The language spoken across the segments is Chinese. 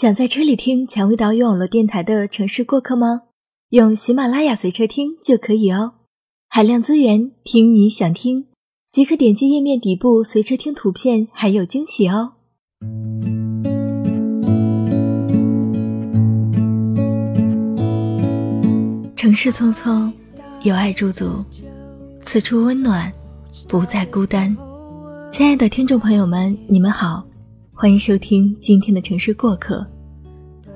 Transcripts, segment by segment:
想在车里听蔷薇岛屿网络电台的城市过客吗？用喜马拉雅随车听就可以哦。海量资源，听你想听，即可点击页面底部随车听图片，还有惊喜哦。城市匆匆，有爱驻足，此处温暖，不再孤单。亲爱的听众朋友们，你们好。欢迎收听今天的城市过客。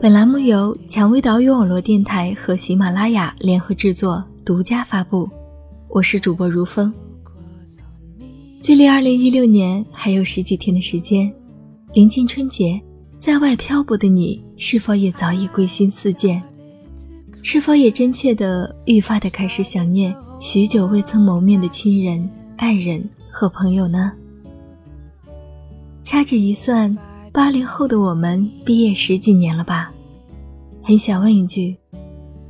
本栏目由蔷薇岛屿网络电台和喜马拉雅联合制作，独家发布。我是主播如风。距离二零一六年还有十几天的时间，临近春节，在外漂泊的你，是否也早已归心似箭？是否也真切的、愈发的开始想念许久未曾谋面的亲人、爱人和朋友呢？掐指一算，八零后的我们毕业十几年了吧？很想问一句：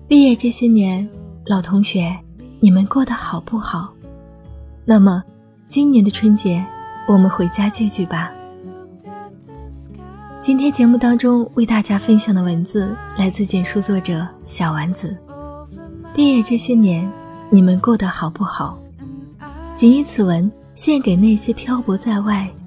毕业这些年，老同学，你们过得好不好？那么，今年的春节，我们回家聚聚吧。今天节目当中为大家分享的文字来自简书作者小丸子。毕业这些年，你们过得好不好？谨以此文献给那些漂泊在外。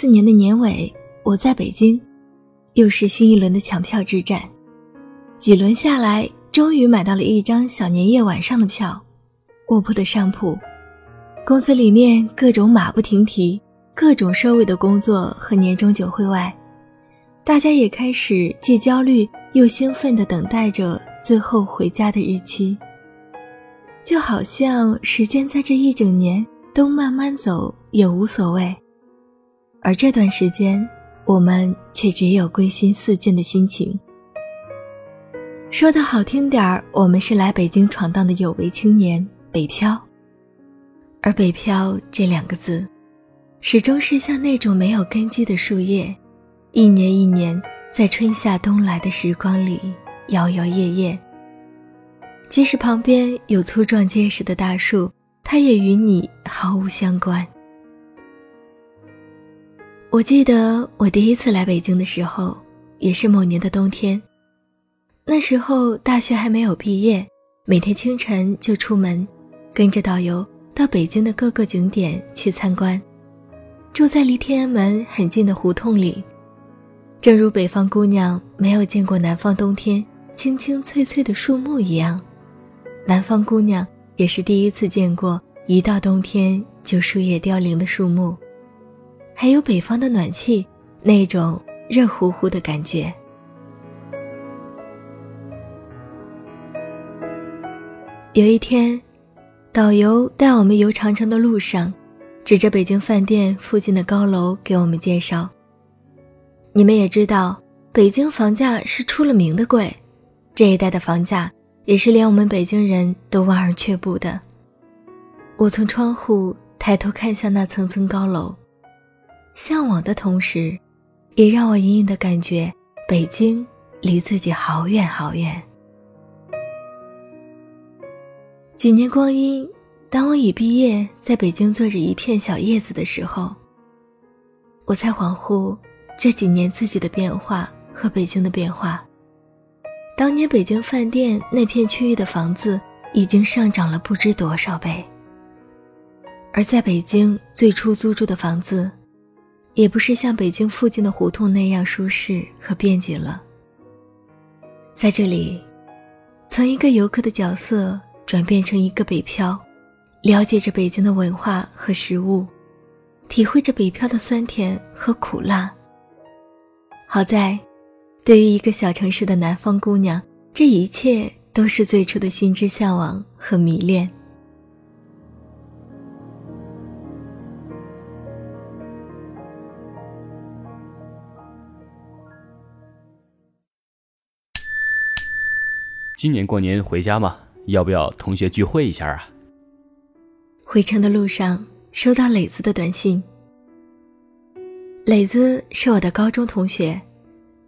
四年的年尾，我在北京，又是新一轮的抢票之战。几轮下来，终于买到了一张小年夜晚上的票，卧铺的上铺。公司里面各种马不停蹄，各种收尾的工作和年终酒会外，大家也开始既焦虑又兴奋地等待着最后回家的日期。就好像时间在这一整年都慢慢走也无所谓。而这段时间，我们却只有归心似箭的心情。说的好听点儿，我们是来北京闯荡的有为青年，北漂。而“北漂”这两个字，始终是像那种没有根基的树叶，一年一年在春夏冬来的时光里摇摇曳曳。即使旁边有粗壮结实的大树，它也与你毫无相关。我记得我第一次来北京的时候，也是某年的冬天。那时候大学还没有毕业，每天清晨就出门，跟着导游到北京的各个景点去参观。住在离天安门很近的胡同里，正如北方姑娘没有见过南方冬天青青翠翠的树木一样，南方姑娘也是第一次见过一到冬天就树叶凋零的树木。还有北方的暖气，那种热乎乎的感觉。有一天，导游带我们游长城的路上，指着北京饭店附近的高楼给我们介绍：“你们也知道，北京房价是出了名的贵，这一带的房价也是连我们北京人都望而却步的。”我从窗户抬头看向那层层高楼。向往的同时，也让我隐隐的感觉北京离自己好远好远。几年光阴，当我已毕业，在北京做着一片小叶子的时候，我才恍惚这几年自己的变化和北京的变化。当年北京饭店那片区域的房子已经上涨了不知多少倍，而在北京最初租住的房子。也不是像北京附近的胡同那样舒适和便捷了。在这里，从一个游客的角色转变成一个北漂，了解着北京的文化和食物，体会着北漂的酸甜和苦辣。好在，对于一个小城市的南方姑娘，这一切都是最初的心之向往和迷恋。今年过年回家吗？要不要同学聚会一下啊？回程的路上收到磊子的短信。磊子是我的高中同学，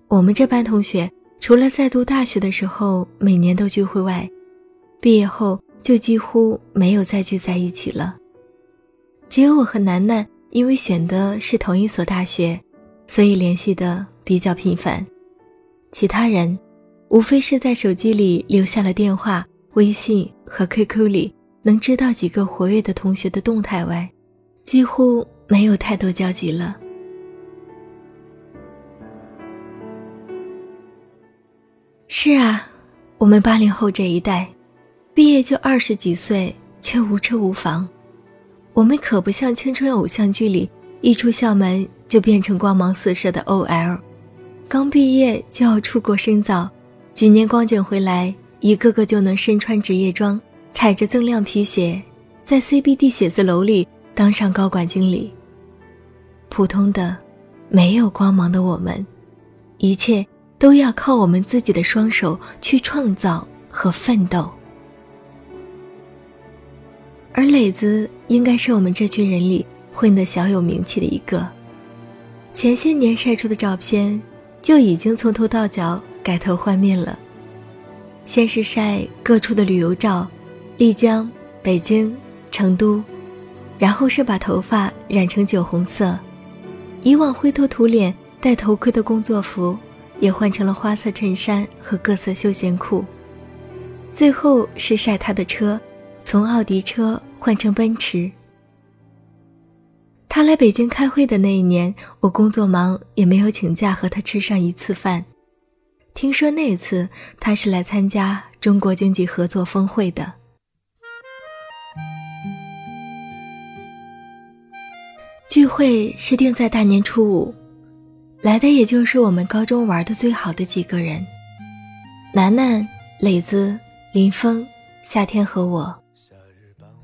我们这班同学除了在读大学的时候每年都聚会外，毕业后就几乎没有再聚在一起了。只有我和楠楠因为选的是同一所大学，所以联系的比较频繁。其他人，无非是在手机里留下了电话、微信和 QQ 里能知道几个活跃的同学的动态外，几乎没有太多交集了。是啊，我们八零后这一代，毕业就二十几岁，却无车无房。我们可不像青春偶像剧里一出校门就变成光芒四射的 OL，刚毕业就要出国深造，几年光景回来，一个个就能身穿职业装，踩着锃亮皮鞋，在 CBD 写字楼里当上高管经理。普通的，没有光芒的我们，一切。都要靠我们自己的双手去创造和奋斗，而磊子应该是我们这群人里混得小有名气的一个。前些年晒出的照片就已经从头到脚改头换面了，先是晒各处的旅游照，丽江、北京、成都，然后是把头发染成酒红色，以往灰头土脸戴头盔的工作服。也换成了花色衬衫和各色休闲裤，最后是晒他的车，从奥迪车换成奔驰。他来北京开会的那一年，我工作忙，也没有请假和他吃上一次饭。听说那次他是来参加中国经济合作峰会的。聚会是定在大年初五。来的也就是我们高中玩的最好的几个人，楠楠、磊子、林峰、夏天和我。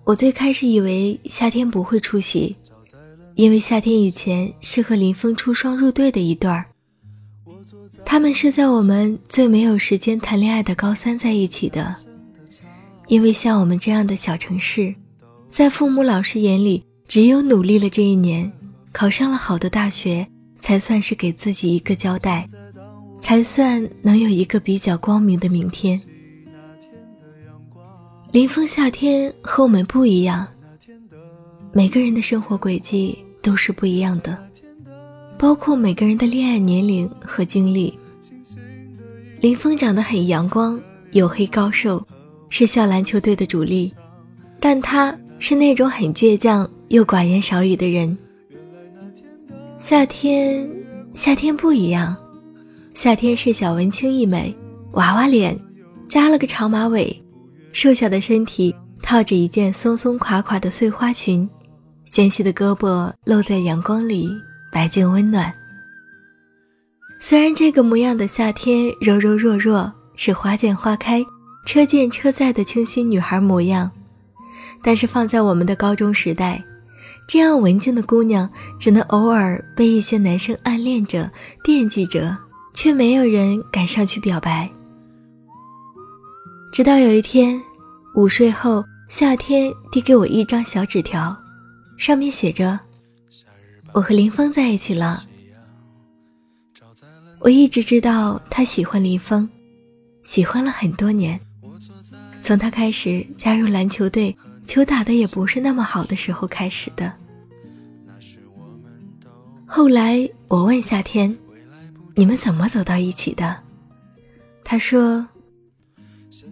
我最开始以为夏天不会出席，因为夏天以前是和林峰出双入对的一对儿。他们是在我们最没有时间谈恋爱的高三在一起的，因为像我们这样的小城市，在父母老师眼里，只有努力了这一年，考上了好的大学。才算是给自己一个交代，才算能有一个比较光明的明天。林峰夏天和我们不一样，每个人的生活轨迹都是不一样的，包括每个人的恋爱年龄和经历。林峰长得很阳光，黝黑高瘦，是校篮球队的主力，但他是那种很倔强又寡言少语的人。夏天，夏天不一样。夏天是小文青一枚，娃娃脸，扎了个长马尾，瘦小的身体套着一件松松垮垮的碎花裙，纤细的胳膊露在阳光里，白净温暖。虽然这个模样的夏天柔柔弱弱，是花见花开，车见车载的清新女孩模样，但是放在我们的高中时代。这样文静的姑娘，只能偶尔被一些男生暗恋着、惦记着，却没有人敢上去表白。直到有一天，午睡后，夏天递给我一张小纸条，上面写着：“我和林峰在一起了。”我一直知道他喜欢林峰，喜欢了很多年，从他开始加入篮球队。球打的也不是那么好的时候开始的。后来我问夏天：“你们怎么走到一起的？”他说：“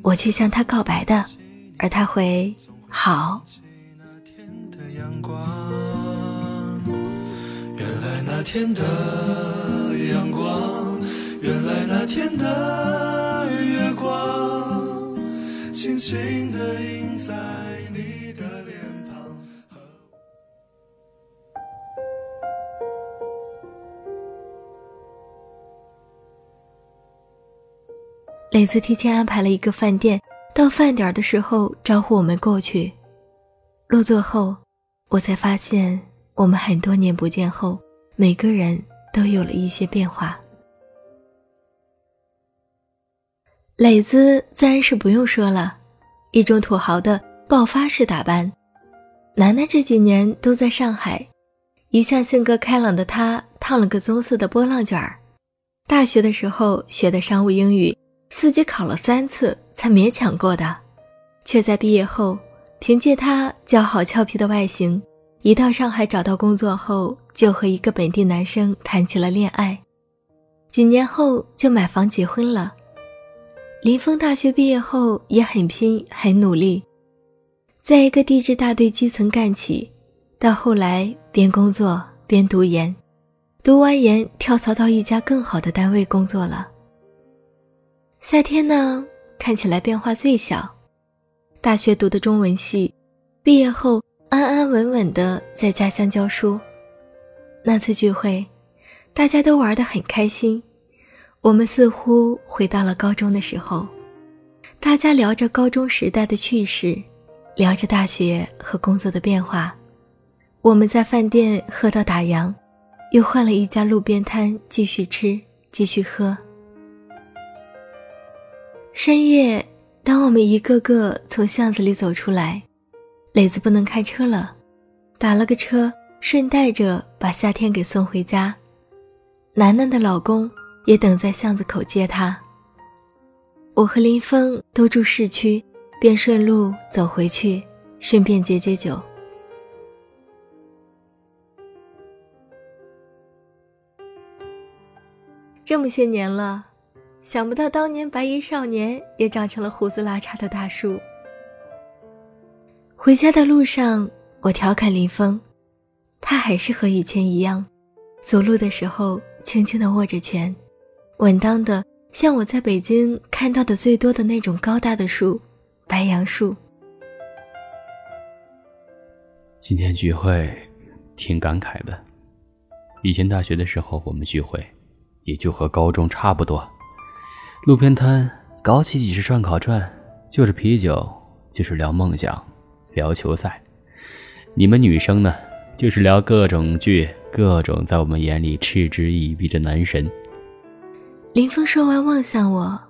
我去向他告白的，而他回好。”天的阳光，原来那天的月光，轻轻的印在你的脸庞。磊子提前安排了一个饭店，到饭点的时候招呼我们过去。落座后，我才发现我们很多年不见后，每个人都有了一些变化。磊子自然是不用说了，一种土豪的爆发式打扮。楠楠这几年都在上海，一向性格开朗的她烫了个棕色的波浪卷儿。大学的时候学的商务英语，四级考了三次才勉强过的，却在毕业后凭借她姣好俏皮的外形，一到上海找到工作后就和一个本地男生谈起了恋爱，几年后就买房结婚了。林峰大学毕业后也很拼很努力。在一个地质大队基层干起，到后来边工作边读研，读完研跳槽到一家更好的单位工作了。夏天呢，看起来变化最小，大学读的中文系，毕业后安安稳稳的在家乡教书。那次聚会，大家都玩得很开心，我们似乎回到了高中的时候，大家聊着高中时代的趣事。聊着大学和工作的变化，我们在饭店喝到打烊，又换了一家路边摊继续吃，继续喝。深夜，当我们一个个从巷子里走出来，磊子不能开车了，打了个车，顺带着把夏天给送回家。楠楠的老公也等在巷子口接她。我和林峰都住市区。便顺路走回去，顺便解解酒。这么些年了，想不到当年白衣少年也长成了胡子拉碴的大叔。回家的路上，我调侃林峰，他还是和以前一样，走路的时候轻轻的握着拳，稳当的像我在北京看到的最多的那种高大的树。白杨树。今天聚会，挺感慨的。以前大学的时候，我们聚会，也就和高中差不多。路边摊搞起几十串烤串，就是啤酒，就是聊梦想，聊球赛。你们女生呢，就是聊各种剧，各种在我们眼里嗤之以鼻的男神。林峰说完，望向我，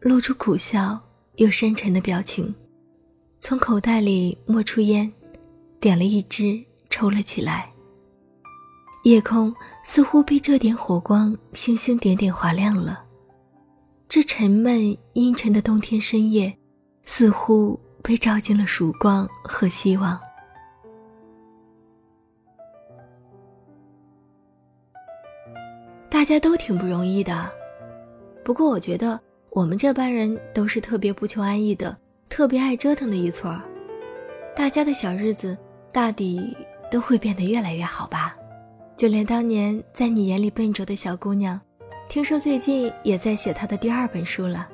露出苦笑。又深沉的表情，从口袋里摸出烟，点了一支，抽了起来。夜空似乎被这点火光星星点点划亮了，这沉闷阴沉的冬天深夜，似乎被照进了曙光和希望。大家都挺不容易的，不过我觉得。我们这班人都是特别不求安逸的，特别爱折腾的一撮儿，大家的小日子大抵都会变得越来越好吧。就连当年在你眼里笨拙的小姑娘，听说最近也在写她的第二本书了。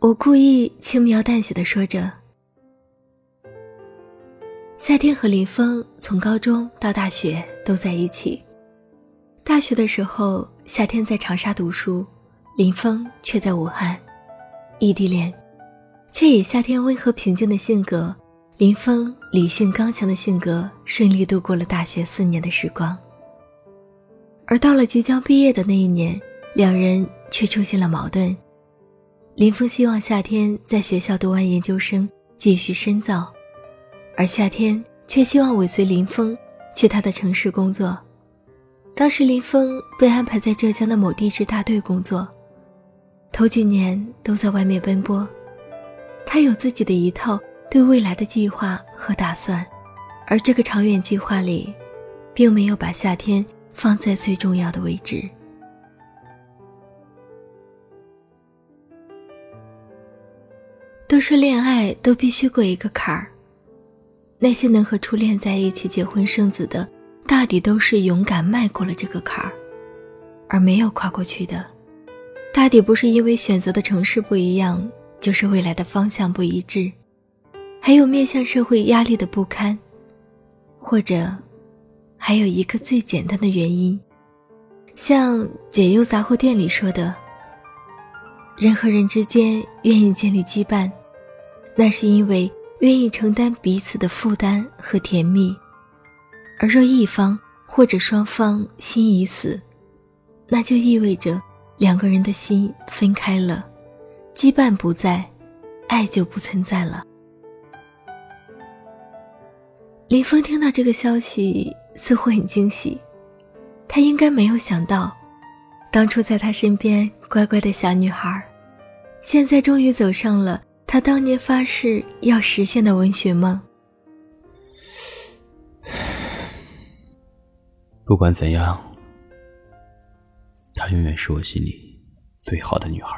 我故意轻描淡写的说着。夏天和林峰从高中到大学都在一起，大学的时候，夏天在长沙读书。林峰却在武汉，异地恋，却以夏天温和平静的性格，林峰理性刚强的性格，顺利度过了大学四年的时光。而到了即将毕业的那一年，两人却出现了矛盾。林峰希望夏天在学校读完研究生继续深造，而夏天却希望尾随林峰去他的城市工作。当时林峰被安排在浙江的某地质大队工作。头几年都在外面奔波，他有自己的一套对未来的计划和打算，而这个长远计划里，并没有把夏天放在最重要的位置。都说恋爱都必须过一个坎儿，那些能和初恋在一起结婚生子的，大抵都是勇敢迈过了这个坎儿，而没有跨过去的。大抵不是因为选择的城市不一样，就是未来的方向不一致，还有面向社会压力的不堪，或者还有一个最简单的原因，像解忧杂货店里说的，人和人之间愿意建立羁绊，那是因为愿意承担彼此的负担和甜蜜，而若一方或者双方心已死，那就意味着。两个人的心分开了，羁绊不在，爱就不存在了。林峰听到这个消息，似乎很惊喜。他应该没有想到，当初在他身边乖乖的小女孩，现在终于走上了他当年发誓要实现的文学梦。不管怎样，她永远是我心里最好的女孩。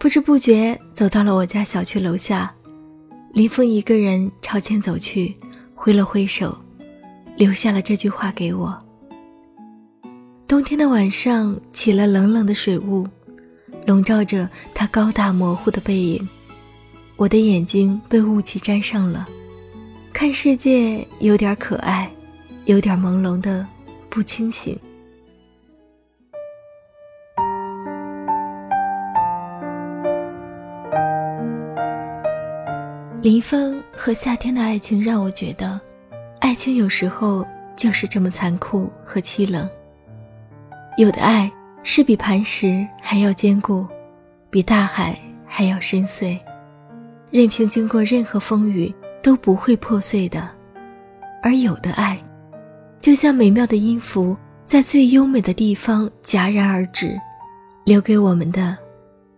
不知不觉走到了我家小区楼下，林峰一个人朝前走去，挥了挥手。留下了这句话给我。冬天的晚上，起了冷冷的水雾，笼罩着他高大模糊的背影。我的眼睛被雾气沾上了，看世界有点可爱，有点朦胧的不清醒。林峰和夏天的爱情让我觉得。爱情有时候就是这么残酷和凄冷。有的爱是比磐石还要坚固，比大海还要深邃，任凭经过任何风雨都不会破碎的；而有的爱，就像美妙的音符，在最优美的地方戛然而止，留给我们的，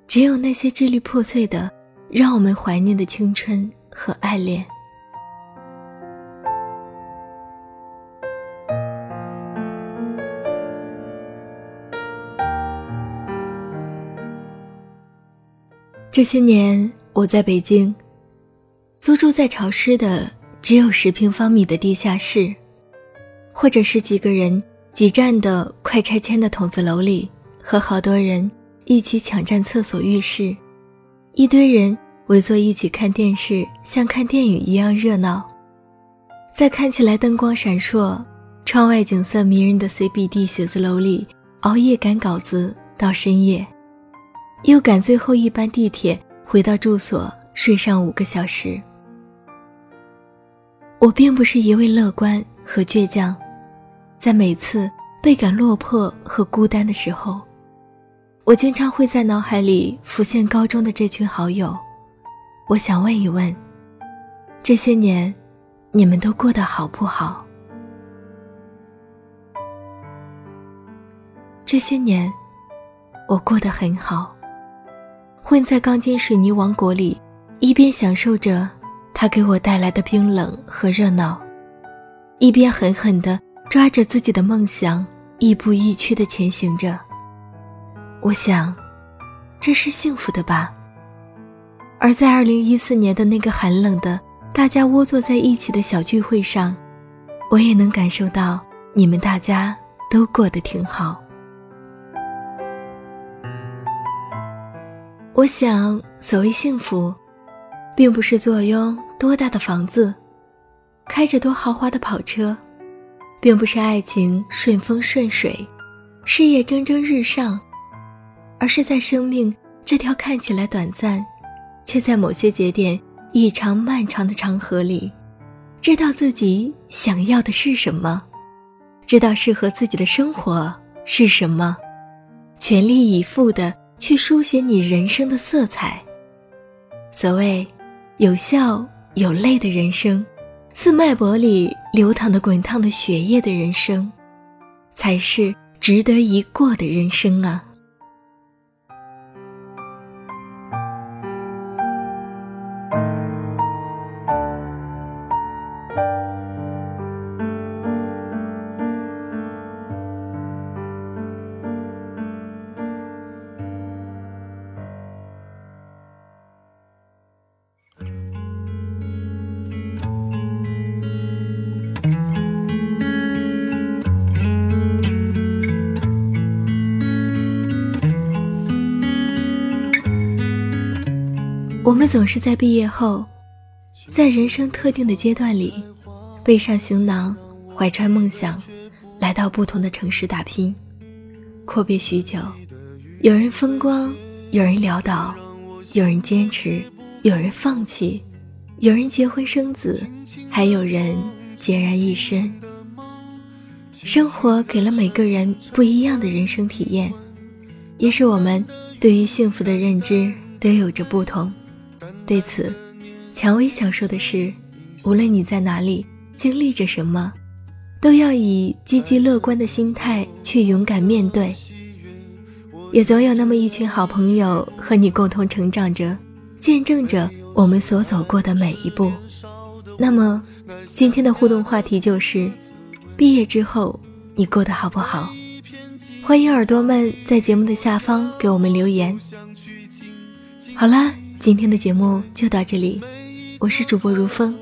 只有那些支离破碎的，让我们怀念的青春和爱恋。这些年我在北京，租住在潮湿的只有十平方米的地下室，或者是几个人挤占的快拆迁的筒子楼里，和好多人一起抢占厕所、浴室，一堆人围坐一起看电视，像看电影一样热闹。在看起来灯光闪烁、窗外景色迷人的 CBD 写字楼里，熬夜赶稿子到深夜。又赶最后一班地铁回到住所，睡上五个小时。我并不是一味乐观和倔强，在每次倍感落魄和孤单的时候，我经常会在脑海里浮现高中的这群好友。我想问一问：这些年，你们都过得好不好？这些年，我过得很好。混在钢筋水泥王国里，一边享受着它给我带来的冰冷和热闹，一边狠狠地抓着自己的梦想，亦步亦趋地前行着。我想，这是幸福的吧。而在二零一四年的那个寒冷的、大家窝坐在一起的小聚会上，我也能感受到你们大家都过得挺好。我想，所谓幸福，并不是坐拥多大的房子，开着多豪华的跑车，并不是爱情顺风顺水，事业蒸蒸日上，而是在生命这条看起来短暂，却在某些节点异常漫长的长河里，知道自己想要的是什么，知道适合自己的生活是什么，全力以赴的。去书写你人生的色彩。所谓有笑有泪的人生，自脉搏里流淌的滚烫的血液的人生，才是值得一过的人生啊！总是在毕业后，在人生特定的阶段里，背上行囊，怀揣梦想，来到不同的城市打拼。阔别许久，有人风光，有人潦倒，有人坚持，有人放弃，有人结婚生子，还有人孑然一身。生活给了每个人不一样的人生体验。也使我们对于幸福的认知都有着不同。对此，蔷薇想说的是：无论你在哪里，经历着什么，都要以积极乐观的心态去勇敢面对。也总有那么一群好朋友和你共同成长着，见证着我们所走过的每一步。那么，今天的互动话题就是：毕业之后你过得好不好？欢迎耳朵们在节目的下方给我们留言。好啦，今天的节目就到这里，我是主播如风。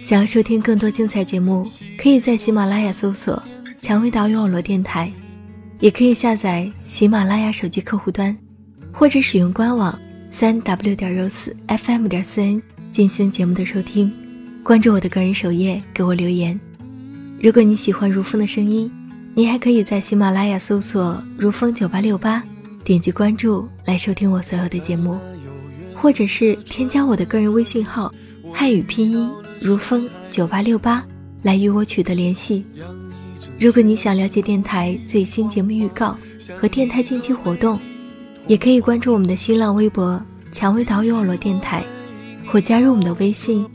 想要收听更多精彩节目，可以在喜马拉雅搜索“蔷薇岛屿网络电台”。也可以下载喜马拉雅手机客户端，或者使用官网三 w 点 rose fm 点 cn 进行节目的收听。关注我的个人首页，给我留言。如果你喜欢如风的声音，你还可以在喜马拉雅搜索“如风九八六八”，点击关注来收听我所有的节目，或者是添加我的个人微信号汉语拼音如风九八六八来与我取得联系。如果你想了解电台最新节目预告和电台近期活动，也可以关注我们的新浪微博“蔷薇岛屿网络电台”，或加入我们的微信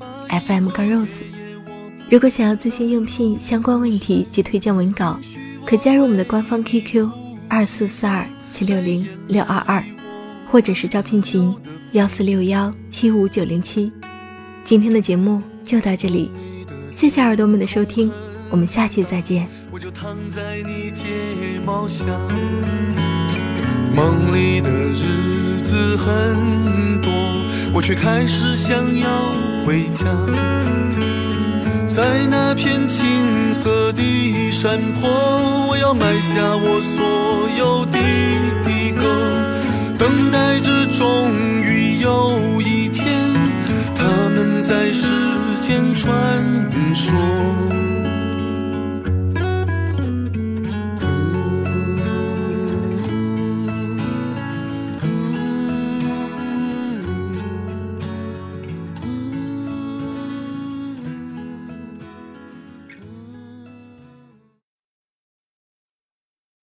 FM 杠 rose。如果想要咨询应聘相关问题及推荐文稿，可加入我们的官方 QQ 二四四二七六零六二二，或者是招聘群幺四六幺七五九零七。今天的节目就到这里，谢谢耳朵们的收听，我们下期再见。我就躺在你睫毛下，梦里的日子很多，我却开始想要回家。在那片青色的山坡，我要埋下我所有的歌，等待着终于有一天他们在世间穿梭。